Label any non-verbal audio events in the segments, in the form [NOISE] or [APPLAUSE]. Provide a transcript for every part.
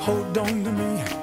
Hold on to me.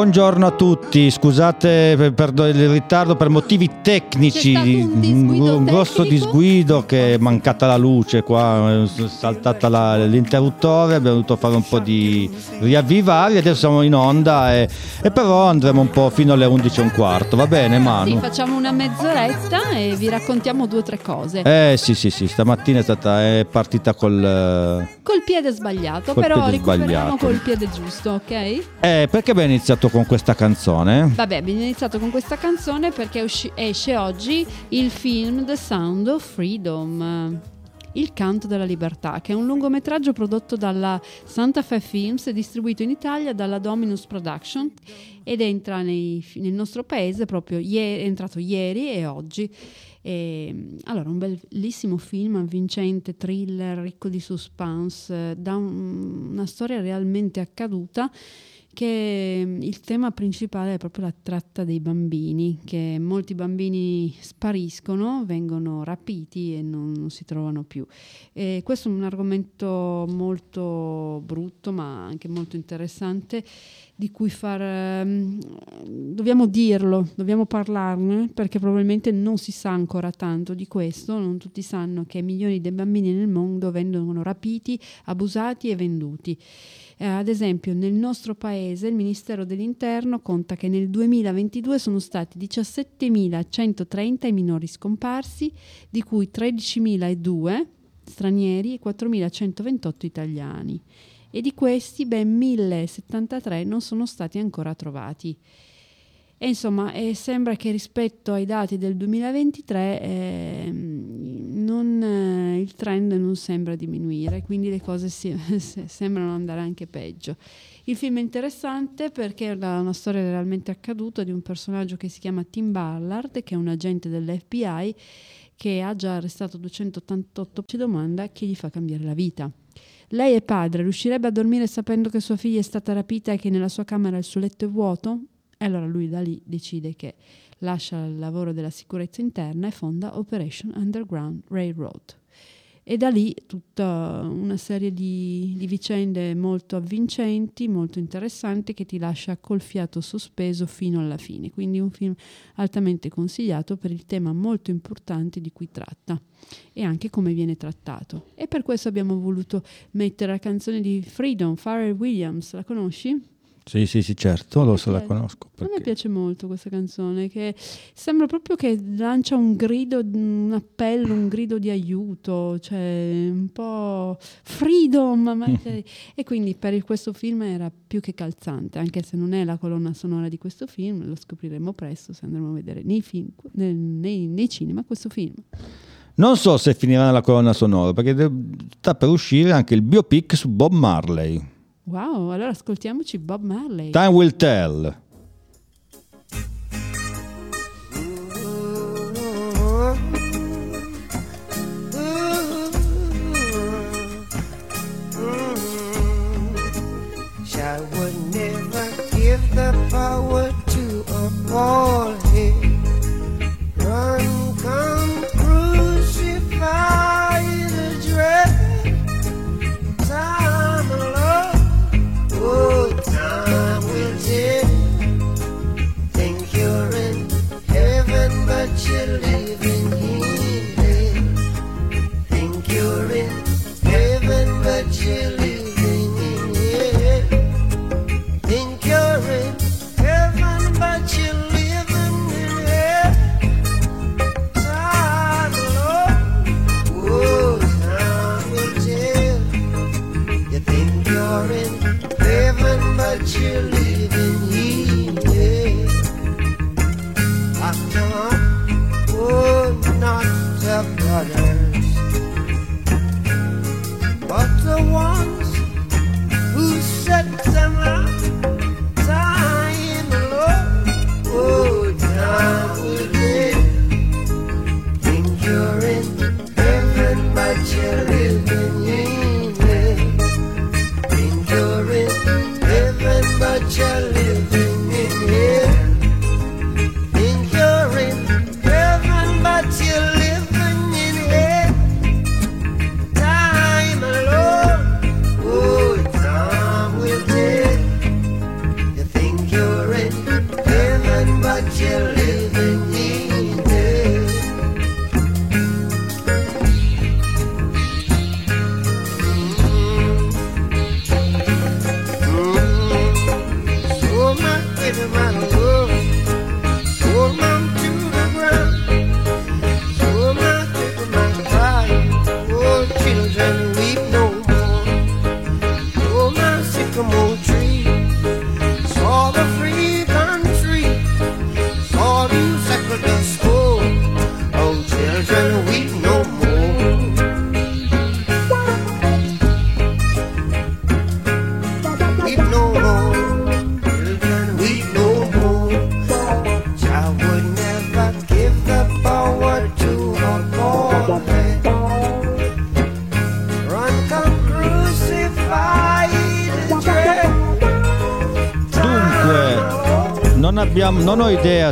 Buongiorno a tutti, scusate per, per il ritardo per motivi tecnici, un disguido un grosso tecnico? disguido che è mancata la luce qua, è saltata la- l'interruttore, abbiamo dovuto fare un po' di riavvivare, adesso siamo in onda e, e però andremo un po' fino alle 11 e un quarto, va bene Sì, Manu? facciamo una mezz'oretta e vi raccontiamo due o tre cose. Eh sì sì sì, stamattina è, stata, è partita col... Col piede sbagliato, Col però piede recuperiamo sbagliato. col piede giusto, ok? Eh, perché abbiamo iniziato con questa canzone? Vabbè, abbiamo iniziato con questa canzone perché usci- esce oggi il film The Sound of Freedom. Il canto della libertà, che è un lungometraggio prodotto dalla Santa Fe Films e distribuito in Italia dalla Dominus Production ed entra nei- nel nostro paese proprio ieri, è entrato ieri e oggi. E, allora, un bellissimo film, avvincente, thriller, ricco di suspense, da un- una storia realmente accaduta che mm, il tema principale è proprio la tratta dei bambini, che molti bambini spariscono, vengono rapiti e non, non si trovano più. E questo è un argomento molto brutto ma anche molto interessante di cui far... ehm, dobbiamo dirlo, dobbiamo parlarne perché probabilmente non si sa ancora tanto di questo, non tutti sanno che milioni di bambini nel mondo vengono rapiti, abusati e venduti. Eh, ad esempio, nel nostro paese il Ministero dell'Interno conta che nel 2022 sono stati 17.130 i minori scomparsi, di cui 13.002 stranieri e 4.128 italiani. E di questi ben 1.073 non sono stati ancora trovati. E insomma, eh, sembra che rispetto ai dati del 2023 ehm, non, eh, il trend non sembra diminuire, quindi le cose si- [LAUGHS] se- sembrano andare anche peggio. Il film è interessante perché è una una storia realmente accaduta di un personaggio che si chiama Tim Ballard, che è un agente dell'FBI che ha già arrestato 288, ci domanda chi gli fa cambiare la vita. Lei è padre, riuscirebbe a dormire sapendo che sua figlia è stata rapita e che nella sua camera il suo letto è vuoto? E allora lui da lì decide che lascia il lavoro della sicurezza interna e fonda Operation Underground Railroad. E da lì tutta una serie di, di vicende molto avvincenti, molto interessanti, che ti lascia col fiato sospeso fino alla fine. Quindi un film altamente consigliato per il tema molto importante di cui tratta e anche come viene trattato. E per questo abbiamo voluto mettere la canzone di Freedom, Pharrell Williams. La conosci? Sì sì sì certo, lo so, la conosco. A me piace molto questa canzone, che sembra proprio che lancia un grido, un appello, un grido di aiuto, cioè un po' freedom. ma- [LAUGHS] e quindi per questo film era più che calzante, anche se non è la colonna sonora di questo film, lo scopriremo presto se andremo a vedere nei, film, nel- nei, nei cinema questo film. Non so se finirà nella colonna sonora, perché sta per uscire anche il biopic su Bob Marley. Wow, allora ascoltiamoci Bob Marley. Time will tell.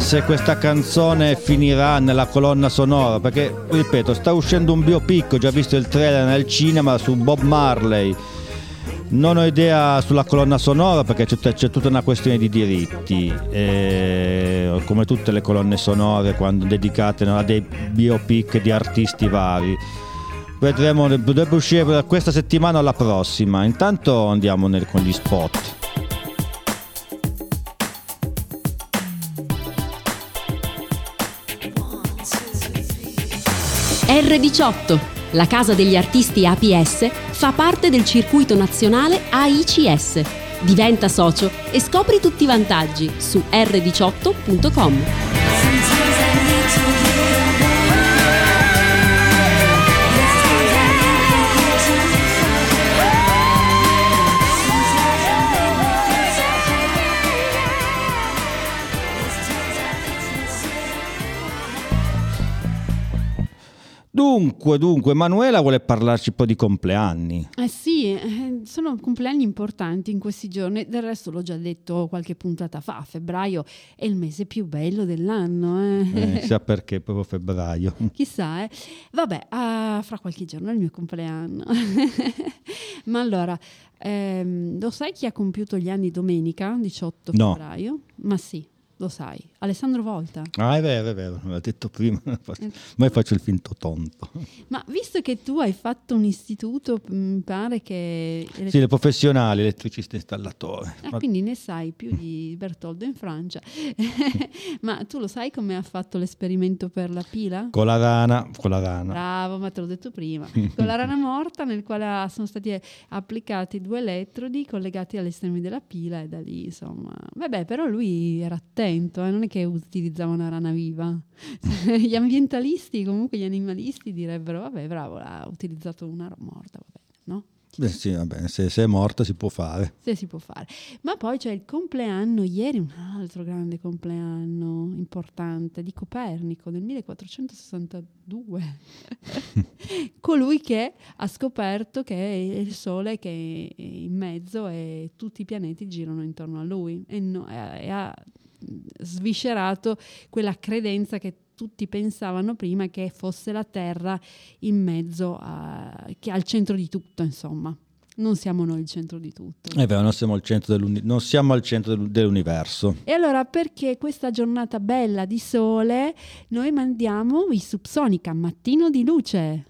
Se questa canzone finirà nella colonna sonora, perché, ripeto, sta uscendo un biopic, ho già visto il trailer nel cinema su Bob Marley. Non ho idea sulla colonna sonora perché c'è, c'è tutta una questione di diritti, eh, come tutte le colonne sonore quando dedicate a dei biopic di artisti vari. Vedremo, dovrebbe uscire questa settimana o la prossima. Intanto andiamo nel- con gli spot. R18, la casa degli artisti APS, fa parte del circuito nazionale AICS. Diventa socio e scopri tutti i vantaggi su r18.com. Dunque, dunque, Manuela vuole parlarci un po' di compleanni. Eh sì, eh, sono compleanni importanti in questi giorni, del resto l'ho già detto qualche puntata fa, febbraio è il mese più bello dell'anno. Eh. Eh, sa perché, proprio febbraio. [LAUGHS] Chissà, eh. Vabbè, ah, fra qualche giorno è il mio compleanno. [LAUGHS] Ma allora, ehm, lo sai chi ha compiuto gli anni domenica, 18 No. febbraio? Ma sì, lo sai. Alessandro Volta. Ah, è vero, è vero, l'ho detto prima, [LAUGHS] ma io faccio il finto tonto. Ma visto che tu hai fatto un istituto, mi pare che... Sì, le professionali, elettricista installatori. Ah, Ma- quindi ne sai più di Bertoldo in Francia. [LAUGHS] ma tu lo sai come ha fatto l'esperimento per la pila? Con la rana, con la rana. Bravo, ma te l'ho detto prima. [LAUGHS] Con la rana morta nel quale sono stati eh, applicati due elettrodi collegati agli estremi della pila e da lì, insomma. Vabbè, però lui era attento, eh, non è che utilizzava una rana viva. [LAUGHS] gli ambientalisti, comunque gli animalisti direbbero, vabbè, bravo, ha utilizzato una morta, va bene, no? Beh, sì, vabbè, se, se è morta si può fare. Se si può fare. Ma poi c'è il compleanno, ieri un altro grande compleanno importante di Copernico nel 1462. [LAUGHS] Colui che ha scoperto che è il Sole che è in mezzo e tutti i pianeti girano intorno a lui e, no- e ha sviscerato quella credenza che tutti pensavano prima che fosse la Terra in mezzo a, che al centro di tutto, insomma. Non siamo noi il centro di tutto. È vero, non siamo al centro, dell'uni- non siamo al centro del- dell'universo. E allora perché questa giornata bella di sole noi mandiamo i Subsonica Mattino di Luce.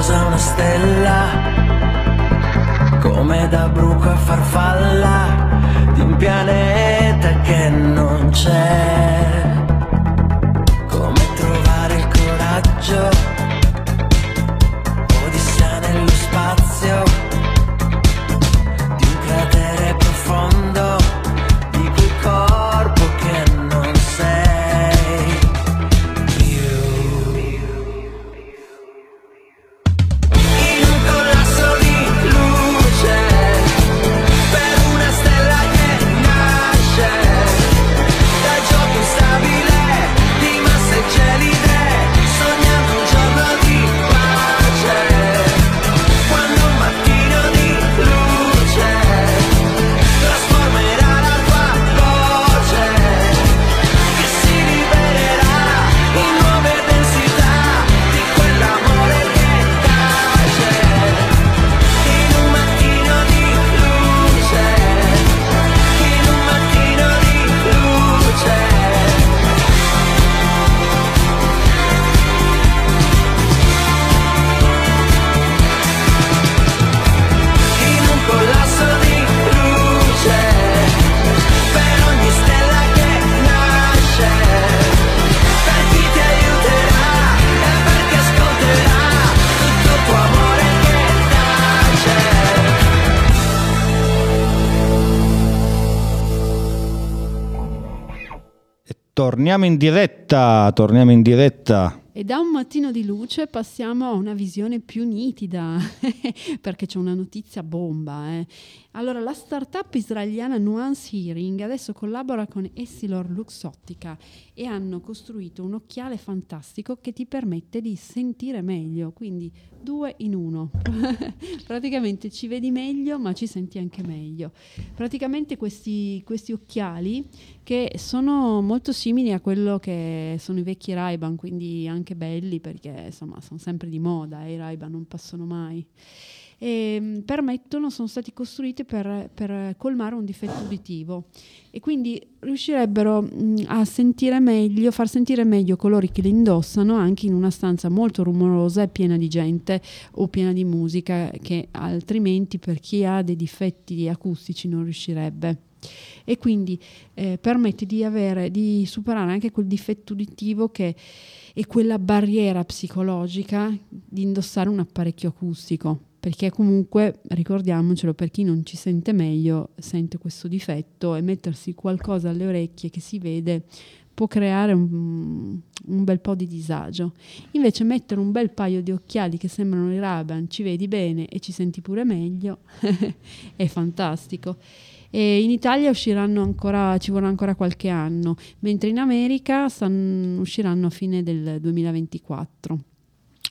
Nebulosa a una stella, come da bruco a farfalla di un pianeta che non c'è, come trovare il coraggio, torniamo in diretta, torniamo in diretta E da un mattino di luce passiamo a una visione più nitida, [LAUGHS] perché c'è una notizia bomba. eh. Allora, la startup israeliana Nuance Hearing adesso collabora con Essilor Luxottica e hanno costruito un occhiale fantastico che ti permette di sentire meglio, quindi due in uno. [LAUGHS] Praticamente ci vedi meglio, ma ci senti anche meglio. Praticamente questi, questi occhiali che sono molto simili a quello che sono i vecchi Ray-Ban, quindi anche belli perché insomma sono sempre di moda e i Ray-Ban non passano mai. E, mh, permettono, sono stati costruiti per, per colmare un difetto uditivo e quindi riuscirebbero a sentire meglio, far sentire meglio coloro che li indossano anche in una stanza molto rumorosa e piena di gente o piena di musica che altrimenti per chi ha dei difetti acustici non riuscirebbe e quindi eh, permette di, avere, di superare anche quel difetto uditivo che è quella barriera psicologica di indossare un apparecchio acustico perché comunque ricordiamocelo per chi non ci sente meglio sente questo difetto e mettersi qualcosa alle orecchie che si vede può creare un, un bel po' di disagio. Invece mettere un bel paio di occhiali che sembrano i Raban ci vedi bene e ci senti pure meglio [LAUGHS] è fantastico e in Italia usciranno ancora, ci vorrà ancora qualche anno, mentre in America san- usciranno a fine del 2024.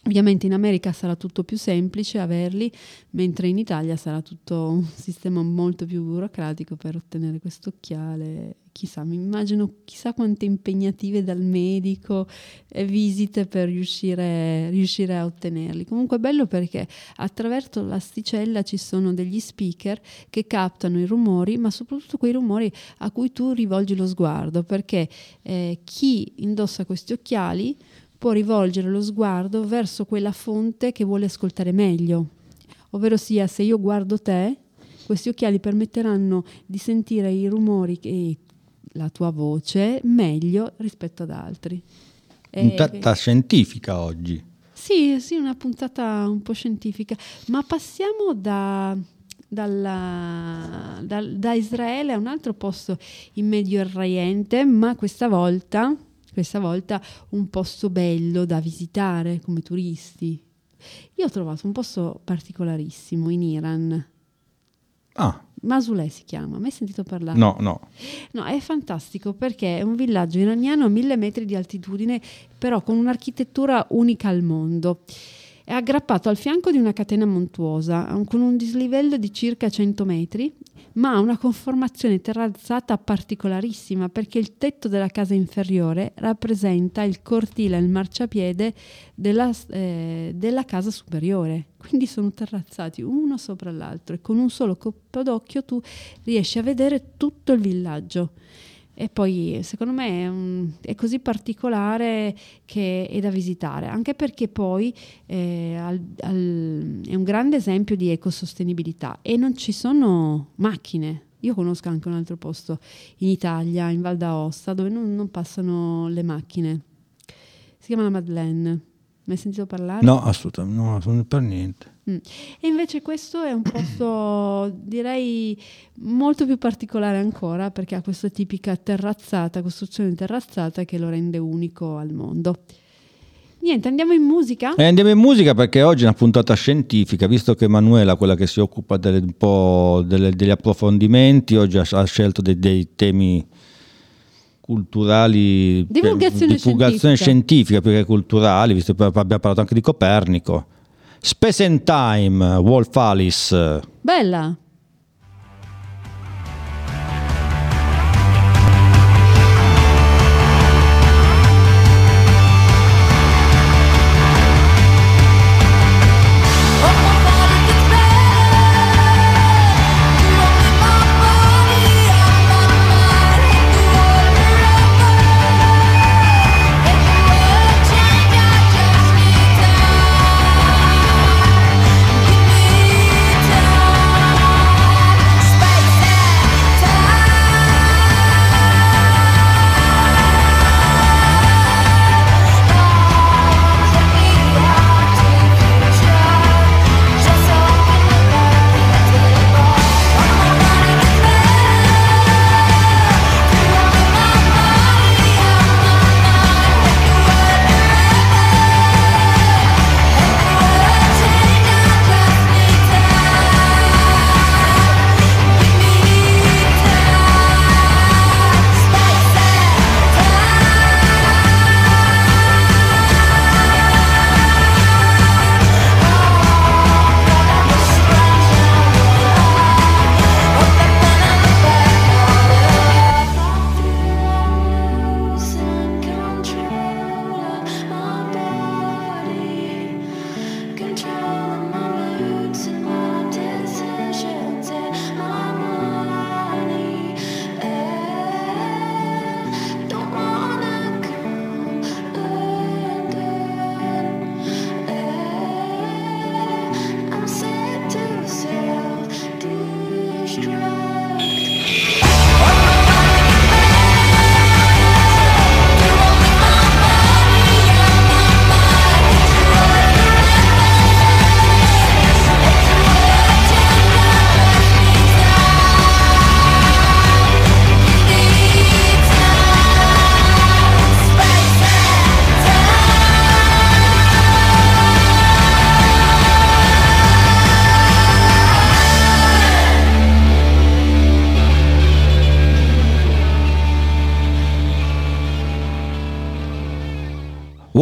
Ovviamente in America sarà tutto più semplice averli, mentre in Italia sarà tutto un sistema molto più burocratico per ottenere questo occhiale. Chissà, mi immagino chissà quante impegnative dal medico e visite per riuscire, riuscire a ottenerli. Comunque è bello perché attraverso l'asticella ci sono degli speaker che captano i rumori, ma soprattutto quei rumori a cui tu rivolgi lo sguardo, perché eh, chi indossa questi occhiali può rivolgere lo sguardo verso quella fonte che vuole ascoltare meglio. Ovvero sia, se io guardo te, questi occhiali permetteranno di sentire i rumori e la tua voce meglio rispetto ad altri. E- Puntata scientifica oggi. sì, sì, una puntata un po' scientifica, ma passiamo da, dalla- dal- da Israele a un altro posto in Medio Oriente, ma questa volta, questa volta un posto bello da visitare come turisti. Io ho trovato un posto particolarissimo in Iran. Ah, Masulè si chiama, mai sentito parlare? no, no. No, è fantastico perché è un villaggio iraniano a mille metri di altitudine, però con un'architettura unica al mondo. È aggrappato al fianco di una catena montuosa, con un dislivello di circa 100 metri, ma ha una conformazione terrazzata particolarissima perché il tetto della casa inferiore rappresenta il cortile e il marciapiede della, eh, della casa superiore. Quindi sono terrazzati uno sopra l'altro e con un solo colpo d'occhio tu riesci a vedere tutto il villaggio. E poi secondo me è, un- è così particolare che è da visitare, anche perché poi eh, al- al- è un grande esempio di ecosostenibilità e non ci sono macchine. Io conosco anche un altro posto in Italia, in Val d'Aosta, dove non, non passano le macchine. Si chiama la Madeleine. Mai sentito parlare? No, assolutamente, no, non per niente. Mm. E invece questo è un posto, direi, molto più particolare ancora perché ha questa tipica terrazzata, costruzione terrazzata che lo rende unico al mondo. Niente, andiamo in musica? E andiamo in musica perché oggi è una puntata scientifica, visto che Emanuela, quella che si occupa delle- un po' delle- degli approfondimenti, oggi ha, ha scelto dei, dei temi culturali, Divulgazione divulgazione scientifica. scientifica più che culturali, visto che abbiamo parlato anche di Copernico. Space and Time, Wolf Alice. Bella!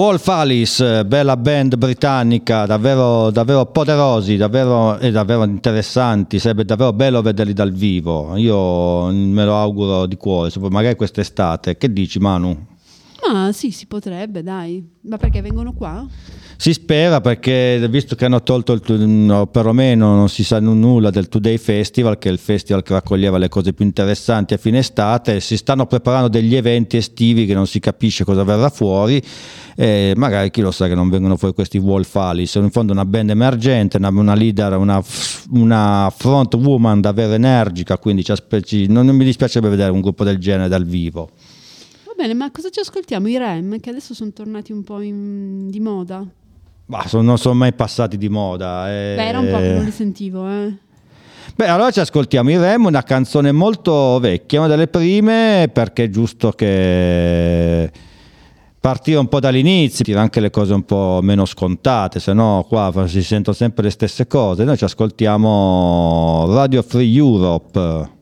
Wolf Alice, bella band britannica, davvero, davvero poderosi davvero, e davvero interessanti. Sarebbe davvero bello vederli dal vivo. Io me lo auguro di cuore, magari quest'estate. Che dici, Manu? Ma sì, si potrebbe, dai. Ma perché vengono qua? Si spera perché visto che hanno tolto il, no, perlomeno non si sa nulla del Today Festival, che è il festival che raccoglieva le cose più interessanti a fine estate, si stanno preparando degli eventi estivi che non si capisce cosa verrà fuori e magari chi lo sa che non vengono fuori questi Wolf Alice, sono in fondo una band emergente, una, una leader, una, una front woman davvero energica, quindi non, non mi dispiacerebbe vedere un gruppo del genere dal vivo. Bene, ma cosa ci ascoltiamo? I Rem, che adesso sono tornati un po' in- di moda. Ma sono- non sono mai passati di moda. eh. Beh, era un po' che non li sentivo, eh. Beh, allora ci ascoltiamo i Rem, una canzone molto vecchia, una delle prime, perché è giusto che partire un po' dall'inizio, dire anche le cose un po' meno scontate, se no qua si sentono sempre le stesse cose. Noi ci ascoltiamo Radio Free Europe.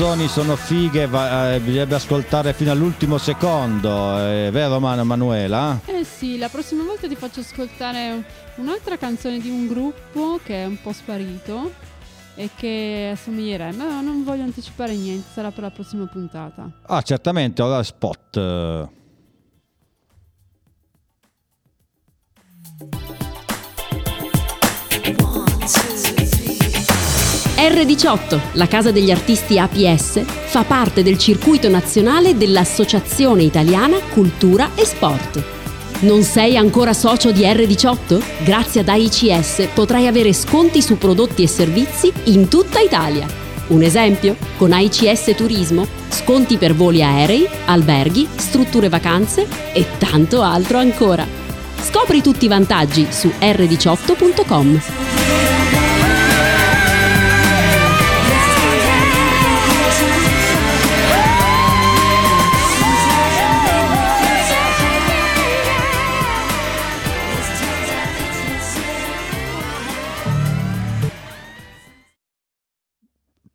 Canzoni sono fighe va- eh, bisogna ascoltare fino all'ultimo secondo, è vero Man- Manuela? Eh sì, la prossima volta ti faccio ascoltare un'altra canzone di un gruppo che è un po' sparito e che assomiglierebbe, ma non voglio anticipare niente, sarà per la prossima puntata. Ah, certamente, ora spot. R18, la casa degli artisti APS, fa parte del circuito nazionale dell'Associazione Italiana Cultura e Sport. Non sei ancora socio di R18? Grazie ad AICS potrai avere sconti su prodotti e servizi in tutta Italia. Un esempio? Con AICS Turismo, sconti per voli aerei, alberghi, strutture vacanze e tanto altro ancora. Scopri tutti i vantaggi su r18.com.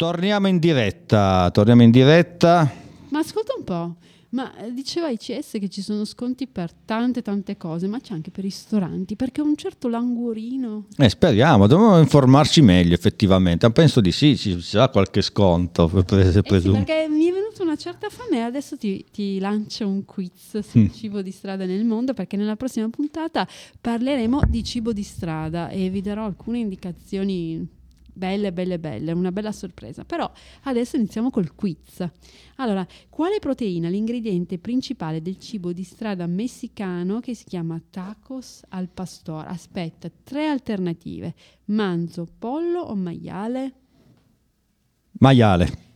Torniamo in diretta, torniamo in diretta. Ma ascolta un po', ma diceva ICS che ci sono sconti per tante tante cose, ma c'è anche per i ristoranti, perché un certo languorino... Eh, speriamo, dobbiamo informarci meglio effettivamente. Penso di sì, ci sarà qualche sconto, [LAUGHS] per- Eh sì, perché mi è venuta una certa fame e adesso ti, ti lancio un quiz sul Mm. cibo di strada nel mondo perché nella prossima puntata parleremo di cibo di strada e vi darò alcune indicazioni belle, belle, belle, una bella sorpresa. Però adesso iniziamo col quiz. Allora, quale proteina l'ingrediente principale del cibo di strada messicano che si chiama tacos al pastor? Aspetta, tre alternative. Manzo, pollo o maiale? Maiale,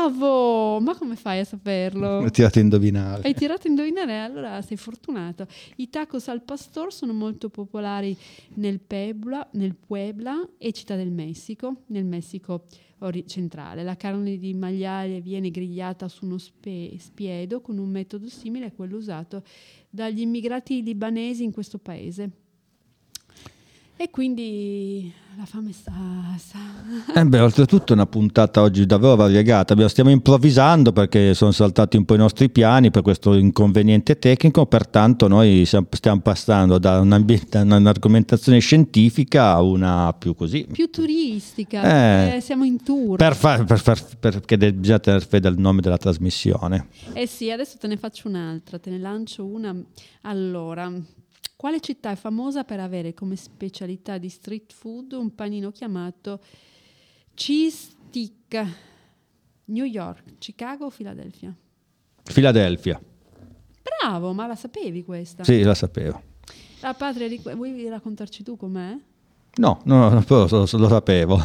Bravo! Ma come fai a saperlo? mi tirate a indovinare. Hai tirato a indovinare, allora sei fortunato. I tacos al pastor sono molto popolari nel Puebla, nel Puebla e Città del Messico, nel Messico ori- centrale. La carne di maiale viene grigliata su uno spe- spiedo con un metodo simile a quello usato dagli immigrati libanesi in questo paese. E quindi la fame sta... sta- [LAUGHS] Eh beh, oltretutto una puntata oggi davvero variegata. Stiamo improvvisando perché sono saltati un po' i nostri piani per questo inconveniente tecnico, pertanto noi stiamo passando da, da un'argomentazione scientifica a una più così. più turistica, Eh. siamo in tour. Per far- per far- perché bisogna tenere fede al nome della trasmissione. Eh sì, adesso te ne faccio un'altra, te ne lancio una. Allora, quale città è famosa per avere come specialità di street food un panino chiamato cheese stick? New York, Chicago o Filadelfia? Filadelfia, Bravo, ma la sapevi questa? sì, la sapevo. La patria di... Vuoi raccontarci tu com'è? No, no, no, però lo, lo sapevo. [LAUGHS]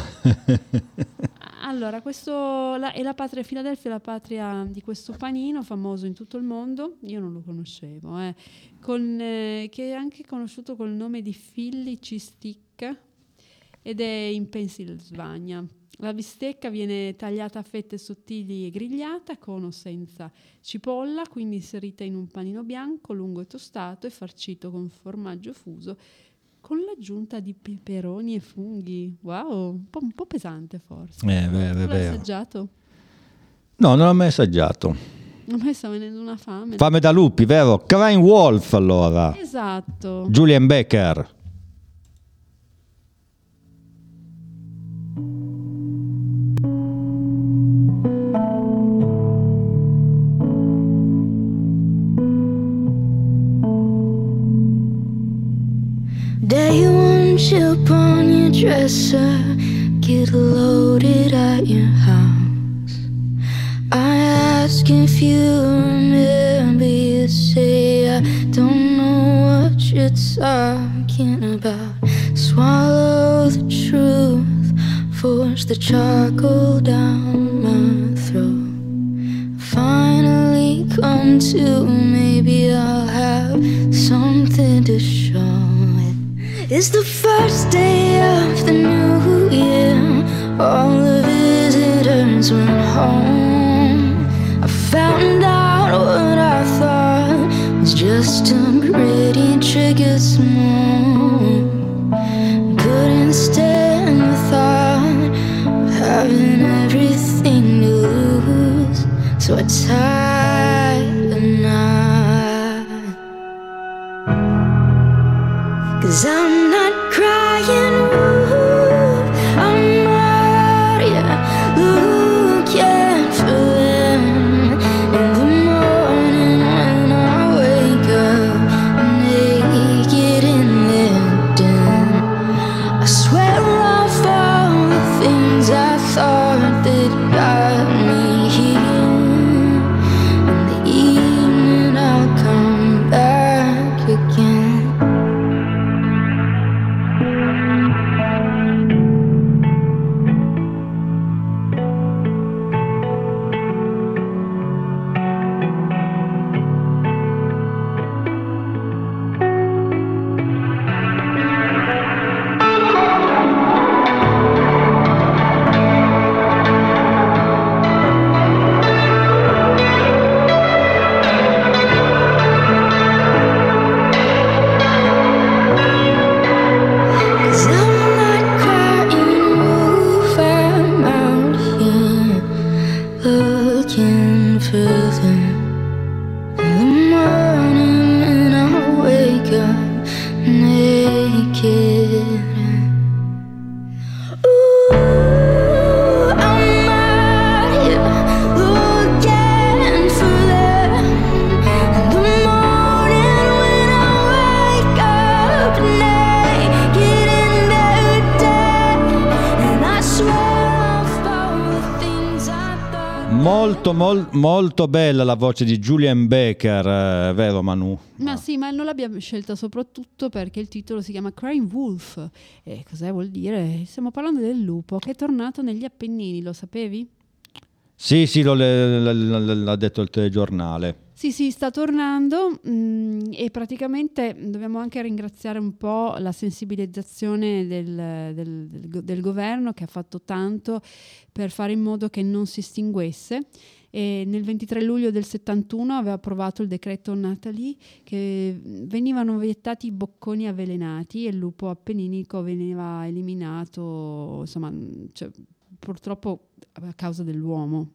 Allora, questo la- è la patria Filadelfia, la patria di questo panino famoso in tutto il mondo. Io non lo conoscevo, eh, con, eh, che è anche conosciuto col nome di Philly Stick ed è in Pennsylvania. La bistecca viene tagliata a fette sottili e grigliata con o senza cipolla, quindi inserita in un panino bianco lungo e tostato e farcito con formaggio fuso con l'aggiunta di peperoni e funghi. Wow, un po', un po' pesante forse. Vero, è Tu l'hai assaggiato? No, non l'ho mai assaggiato. A me sta venendo una fame. Fame da lupi, vero? Crime Wolf allora. esatto. Julian Becker. Day one chip on your dresser, get loaded at your house. I ask if you remember, you say I don't know what you're talking about. Swallow the truth, force the charcoal down my throat. Finally come to, maybe I'll have something to show. It's the first day of the new year. All the visitors went home. I found out what I thought was just a pretty trigger small. Couldn't stand the thought of having everything to lose, so I tie molto bella la voce di Julian Baker, eh, vero Manu? Ma sì, ma non l'abbiamo scelta soprattutto perché il titolo si chiama Crying Wolf. E cosa vuol dire? Stiamo parlando del lupo che è tornato negli Appennini, lo sapevi? Sì, sì, l'ha detto il telegiornale. Sì, sì, sta tornando mm, e praticamente dobbiamo anche ringraziare un po' la sensibilizzazione del, del- del governo che ha fatto tanto per fare in modo che non si estinguesse. E nel 23 luglio del 71 aveva approvato il decreto Natalie che venivano vietati i bocconi avvelenati e il lupo appenninico veniva eliminato, insomma, cioè, purtroppo a causa dell'uomo.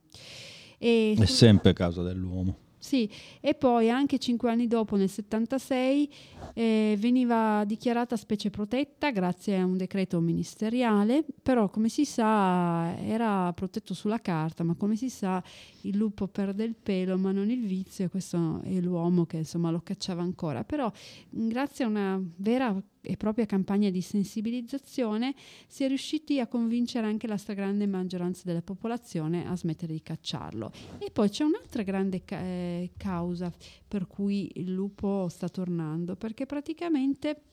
E È sempre a causa dell'uomo. Sì, e poi anche cinque anni dopo, nel 76, eh, veniva dichiarata specie protetta grazie a un decreto ministeriale, però come si sa era protetto sulla carta, ma come si sa il lupo perde il pelo ma non il vizio e questo è l'uomo che insomma lo cacciava ancora. Però grazie a una vera e propria campagna di sensibilizzazione si è riusciti a convincere anche la stragrande maggioranza della popolazione a smettere di cacciarlo. E poi c'è un'altra grande ca- eh, causa per cui il lupo sta tornando, perché praticamente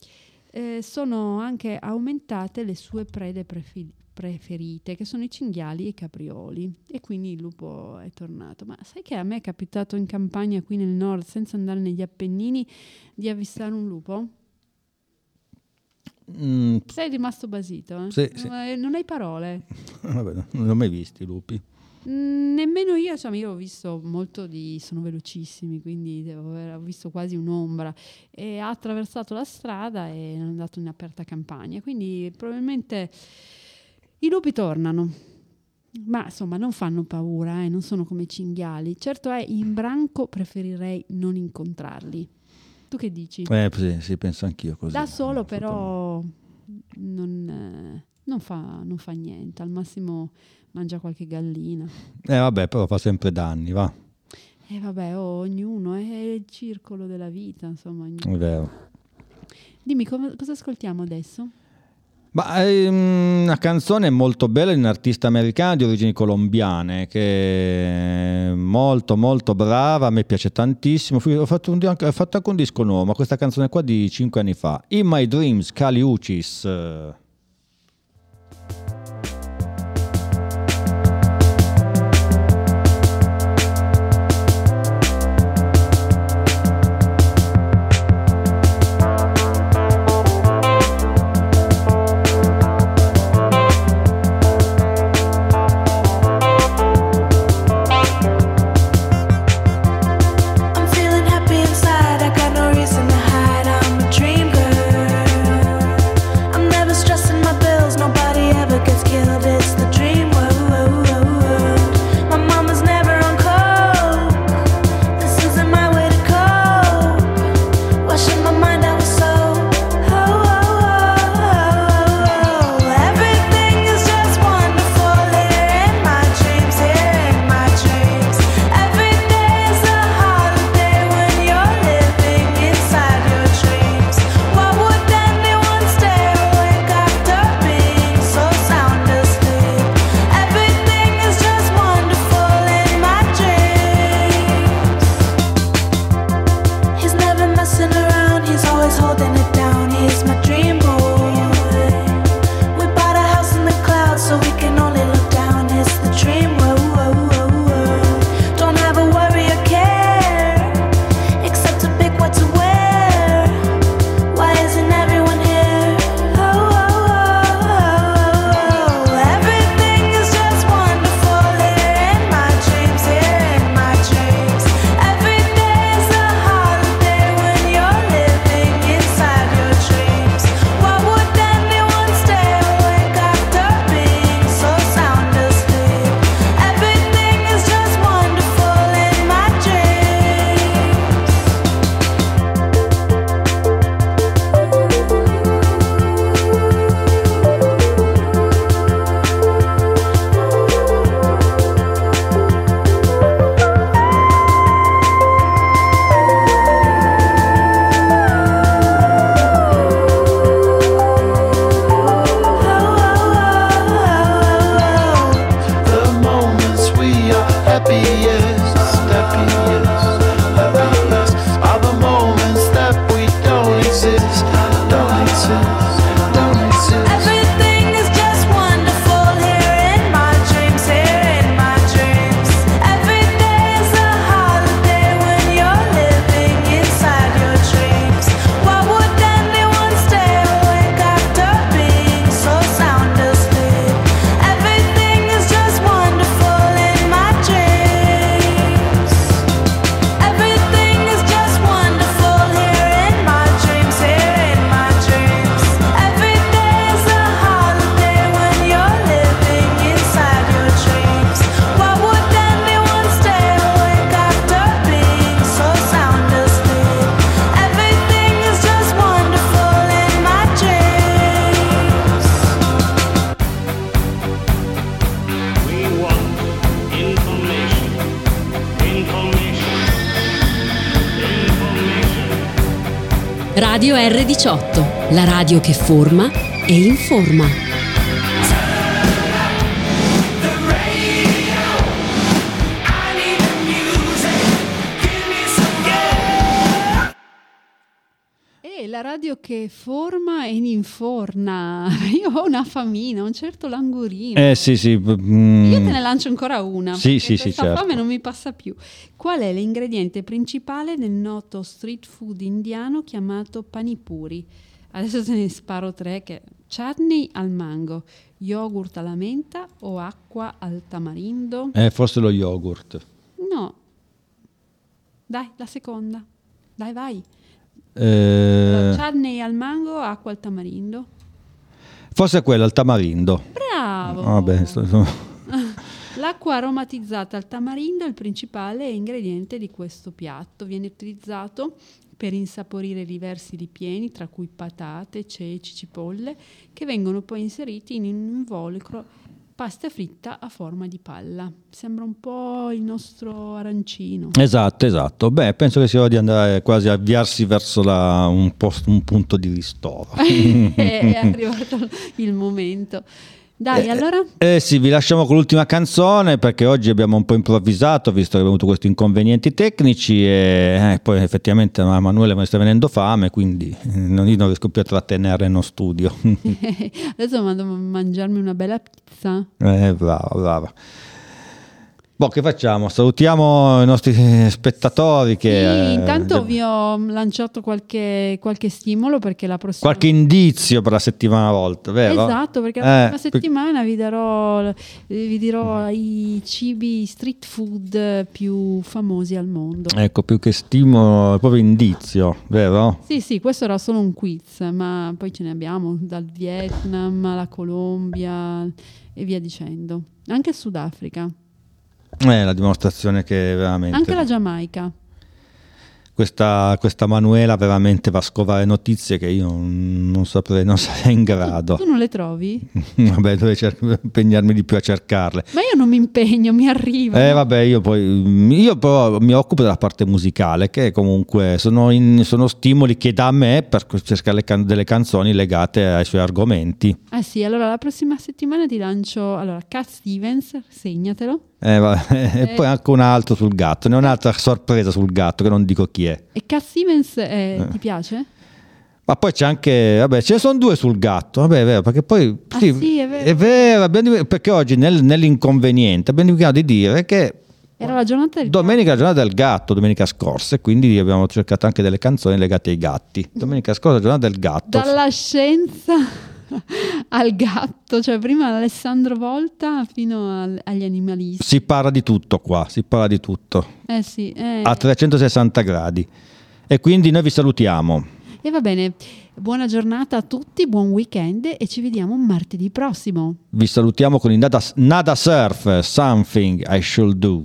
eh, sono anche aumentate le sue prede prefi- preferite, che sono i cinghiali e i caprioli. E quindi il lupo è tornato. Ma sai che a me è capitato in campagna qui nel nord, senza andare negli Appennini, di avvistare un lupo? Mm, Sei rimasto basito, eh? Sì, sì. Eh, Non hai parole. [LAUGHS] vabbè, non li ho mai visti i lupi. Mm, nemmeno io, insomma, io ho visto molto di. sono velocissimi, quindi ho visto quasi un'ombra. E ha attraversato la strada e è andato in aperta campagna. Quindi probabilmente i lupi tornano. Ma insomma, non fanno paura, eh, non sono come i cinghiali. Certo è, in branco preferirei non incontrarli. Tu che dici? Eh, sì, sì, penso anch'io così. Da solo però non, eh, non fa, non fa niente, al massimo mangia qualche gallina. Eh, vabbè, però fa sempre danni, va. E vabbè, oh, ognuno è il circolo della vita, insomma. ognuno- È vero. Dimmi come- cosa ascoltiamo adesso? Ma è una canzone molto bella di un artista americano di origini colombiane che è molto molto brava, a me piace tantissimo. Ho fatto, un, ho fatto anche un disco nuovo, ma questa canzone qua di 5 anni fa. In My Dreams, Kali Uchis. R18, la radio che forma e informa. E la radio che forma ho [LAUGHS] una famina, un certo languorino. Eh sì, sì. mm, Io te ne lancio ancora una. Sì, sì, sì, questa certo. fame non mi passa più. Qual è l'ingrediente principale del noto street food indiano chiamato panipuri? Adesso te ne sparo tre che chutney al mango, yogurt alla menta o acqua al tamarindo? eh, forse lo yogurt. No. Dai, la seconda. Dai, vai. Eh, Chutney al mango, acqua al tamarindo. Forse quello, il tamarindo. Bravo. Vabbè, sto- sto- [LAUGHS] L'acqua aromatizzata al tamarindo è il principale ingrediente di questo piatto. Viene utilizzato per insaporire diversi ripieni, tra cui patate, ceci, cipolle, che vengono poi inseriti in un involucro pasta fritta a forma di palla. Sembra un po' il nostro arancino. Esatto, esatto. Beh, penso che sia ora di andare quasi a avviarsi verso la- un, post- un punto di ristoro. [LAUGHS] è [LAUGHS] arrivato il momento. Dai, allora Eh sì, vi lasciamo con l'ultima canzone perché oggi abbiamo un po' improvvisato visto che abbiamo avuto questi inconvenienti tecnici e eh, poi effettivamente a Emanuele mi sta venendo fame quindi eh, non, io non riesco più a trattenere nello studio. [LAUGHS] adesso vado a mangiarmi una bella pizza. eh, brava, brava. Boh, che facciamo? Salutiamo i nostri spettatori che... Sì, eh, intanto de- vi ho lanciato qualche, qualche stimolo perché la prossima Qualche indizio per la settimana volta, vero? Esatto, perché la Eh, prossima settimana vi darò vi dirò i cibi street food più famosi al mondo. Ecco, più che stimolo, è proprio indizio, vero? Sì, sì, questo era solo un quiz, ma poi ce ne abbiamo dal Vietnam alla Colombia e via dicendo. Anche il Sudafrica, È la dimostrazione che veramente... anche la Giamaica. questa, questa Manuela veramente va a scovare notizie che io non, saprei, non sarei in grado. Tu non le trovi? [LAUGHS] Vabbè, dovrei cer- impegnarmi di più a cercarle. Ma io non mi impegno, mi arriva. Eh vabbè, io poi io però mi occupo della parte musicale, che comunque sono, in- sono stimoli che dà a me per cercare can- delle canzoni legate ai suoi argomenti. Ah sì, allora la prossima settimana ti lancio allora Cat Stevens, segnatelo. Eh, vabbè, [LAUGHS] Eh. E poi anche un altro sul gatto, ne ho un'altra sorpresa sul gatto che non dico chi è. E Cat Stevens eh, ti piace? Ma poi c'è anche, vabbè, ce ne sono due sul gatto, vabbè, è vero, perché poi Ah, sì, è vero. vero, abbiamo dim- perché oggi nel- nell'inconveniente abbiamo dimenticato di dire che Era la giornata del domenica è la giornata del gatto, domenica scorsa, e quindi abbiamo cercato anche delle canzoni legate ai gatti. Domenica scorsa è la giornata del gatto. dalla scienza [LAUGHS] al gatto, cioè prima Alessandro Volta fino al- agli animalisti. Si parla di tutto qua, si parla di tutto, Eh sì, eh. a 360 gradi. E quindi noi vi salutiamo. e va bene. Buona giornata a tutti, buon weekend e ci vediamo martedì prossimo. Vi salutiamo con il Nada, Nada Surf, Something I Should Do.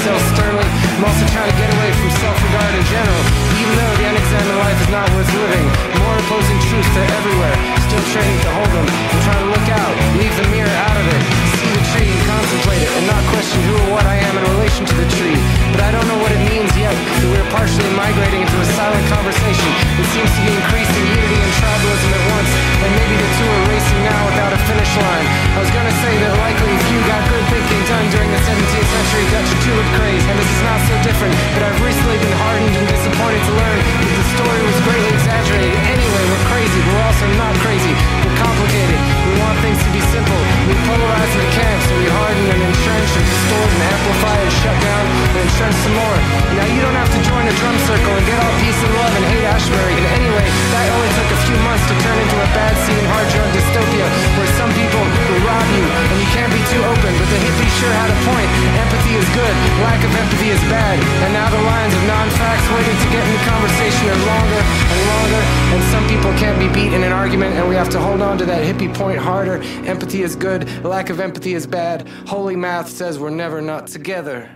Sternly, I'm also trying to get away from self-regard in general. Even though the unexamined life is not worth living, more opposing truths are everywhere. Still training to hold them. I'm trying to look out, leave the mirror out of it, see tree and it, not question who or what I am in relation to the tree. But I don't know what it means yet we're partially migrating into a silent conversation that seems to be increasing unity and tribalism at once, and maybe the two are racing now without a finish line. I was gonna say that likely if you got good thinking done during the 17th century Dutch tulip craze, and this is not so different, but I've recently been hardened and disappointed to learn that the story was greatly exaggerated. Anyway, we're crazy, we're also not crazy. We're complicated. We want things to be simple. We polarize the camps, and we harden and entrench and distort and amplify and shut down and entrench some more. Now you don't have to join a drum circle and get all peace and love and hate Ashbury. And anyway, that only took a few months to turn into a bad scene, hard drug dystopia, where some people will rob you and you can't be too open. But the hippies sure had a point. Empathy is good, lack of empathy is bad. And now the lines of non-facts waiting to get into conversation are longer and longer. And some people can't be beat in an argument, and we have to hold on to that hippie point harder. Empathy is good, lack of empathy is bad. Holy math says we're never not together.